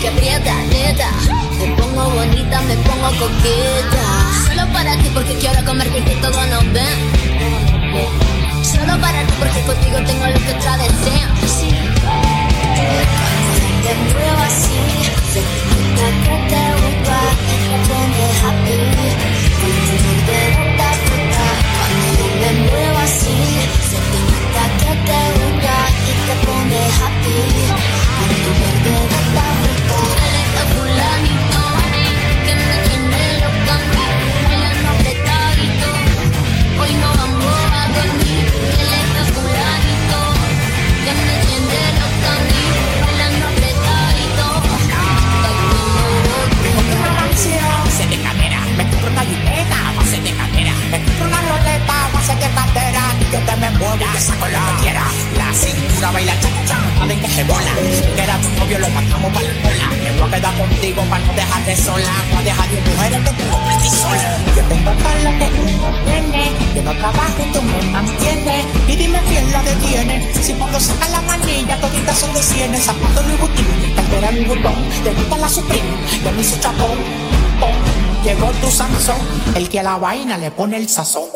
que aprieta, neta. Me pongo bonita, me pongo coqueta. Solo para ti porque quiero comerte que todo nos ven. Solo para ti porque contigo muevo y saco lo que quiera. La cintura baila cha cha, a ver que se bola. Que era tu novio, lo matamos para la cola. Me voy a quedar contigo para no dejarte sola, para dejar de mujeres que tengo pretty sola. Yo tengo lo que uno tiene, yo no trabajo y tú me mantienes. Y dime quién la detiene, si cuando saca la manilla toditas son de cienes, zapatos Louis Vuitton, cartera Louis Vuitton, te gusta la Supreme, yo me hice chapón. Llegó tu Sansón, el que a la vaina le pone el sazón.